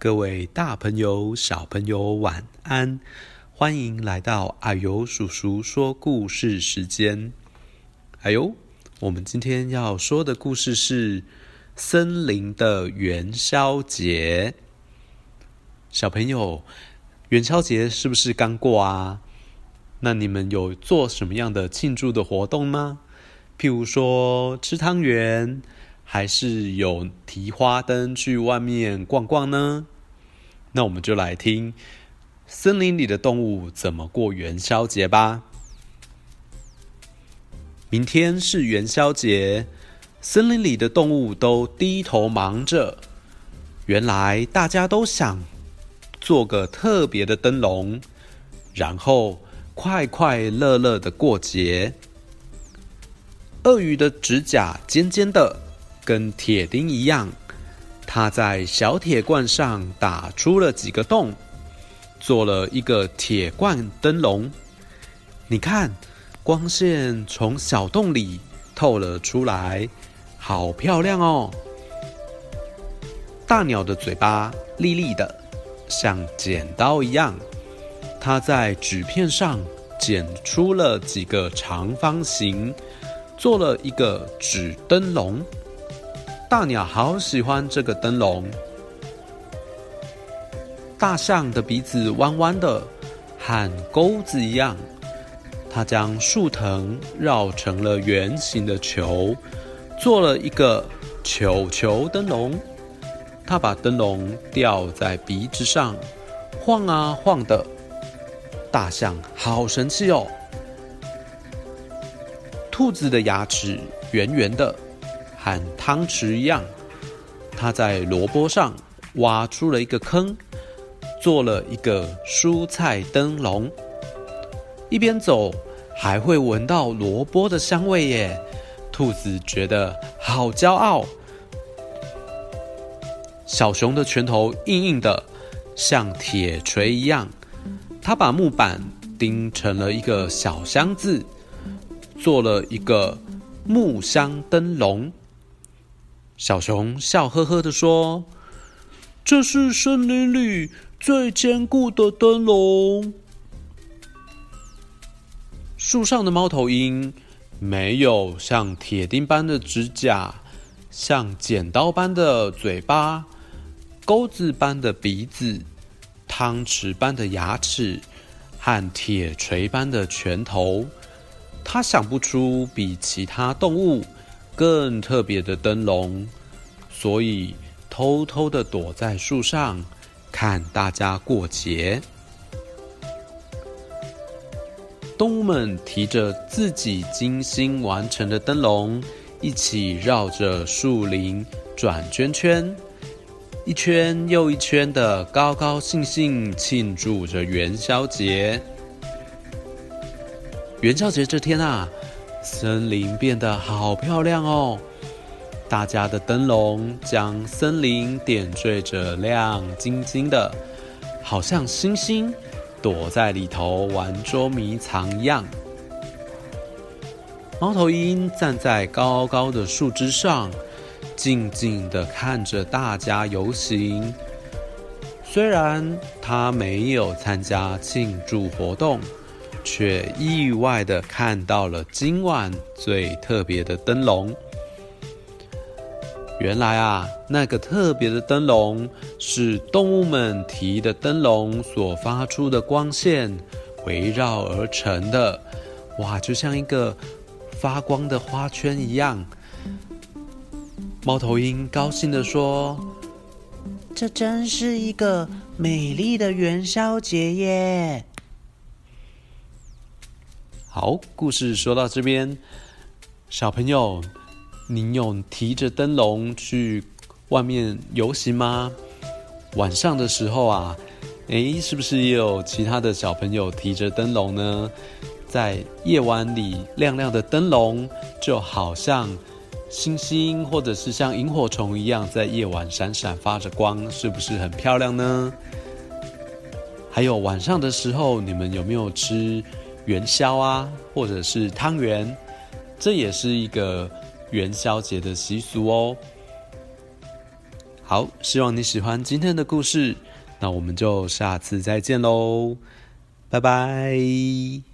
各位大朋友、小朋友，晚安！欢迎来到阿尤叔叔说故事时间。啊呦，我们今天要说的故事是森林的元宵节。小朋友，元宵节是不是刚过啊？那你们有做什么样的庆祝的活动吗？譬如说吃汤圆。还是有提花灯去外面逛逛呢？那我们就来听森林里的动物怎么过元宵节吧。明天是元宵节，森林里的动物都低头忙着。原来大家都想做个特别的灯笼，然后快快乐乐的过节。鳄鱼的指甲尖尖的。跟铁钉一样，他在小铁罐上打出了几个洞，做了一个铁罐灯笼。你看，光线从小洞里透了出来，好漂亮哦！大鸟的嘴巴利利的，像剪刀一样，它在纸片上剪出了几个长方形，做了一个纸灯笼。大鸟好喜欢这个灯笼。大象的鼻子弯弯的，和钩子一样。它将树藤绕成了圆形的球，做了一个球球灯笼。它把灯笼吊在鼻子上，晃啊晃的。大象好神气哦！兔子的牙齿圆圆的。和汤匙一样，他在萝卜上挖出了一个坑，做了一个蔬菜灯笼。一边走，还会闻到萝卜的香味耶！兔子觉得好骄傲。小熊的拳头硬硬的，像铁锤一样。他把木板钉成了一个小箱子，做了一个木箱灯笼。小熊笑呵呵地说：“这是森林里最坚固的灯笼。”树上的猫头鹰没有像铁钉般的指甲，像剪刀般的嘴巴，钩子般的鼻子，汤匙般的牙齿，和铁锤般的拳头。它想不出比其他动物更特别的灯笼，所以偷偷的躲在树上看大家过节。动物们提着自己精心完成的灯笼，一起绕着树林转圈圈，一圈又一圈的高高兴兴庆祝着元宵节。元宵节这天啊，森林变得好漂亮哦！大家的灯笼将森林点缀着亮晶晶的，好像星星躲在里头玩捉迷藏一样。猫头鹰站在高高的树枝上，静静的看着大家游行。虽然它没有参加庆祝活动。却意外地看到了今晚最特别的灯笼。原来啊，那个特别的灯笼是动物们提的灯笼所发出的光线围绕而成的。哇，就像一个发光的花圈一样。猫头鹰高兴地说：“这真是一个美丽的元宵节耶！”好，故事说到这边，小朋友，您有提着灯笼去外面游行吗？晚上的时候啊，诶，是不是也有其他的小朋友提着灯笼呢？在夜晚里亮亮的灯笼，就好像星星或者是像萤火虫一样，在夜晚闪闪发着光，是不是很漂亮呢？还有晚上的时候，你们有没有吃？元宵啊，或者是汤圆，这也是一个元宵节的习俗哦。好，希望你喜欢今天的故事，那我们就下次再见喽，拜拜。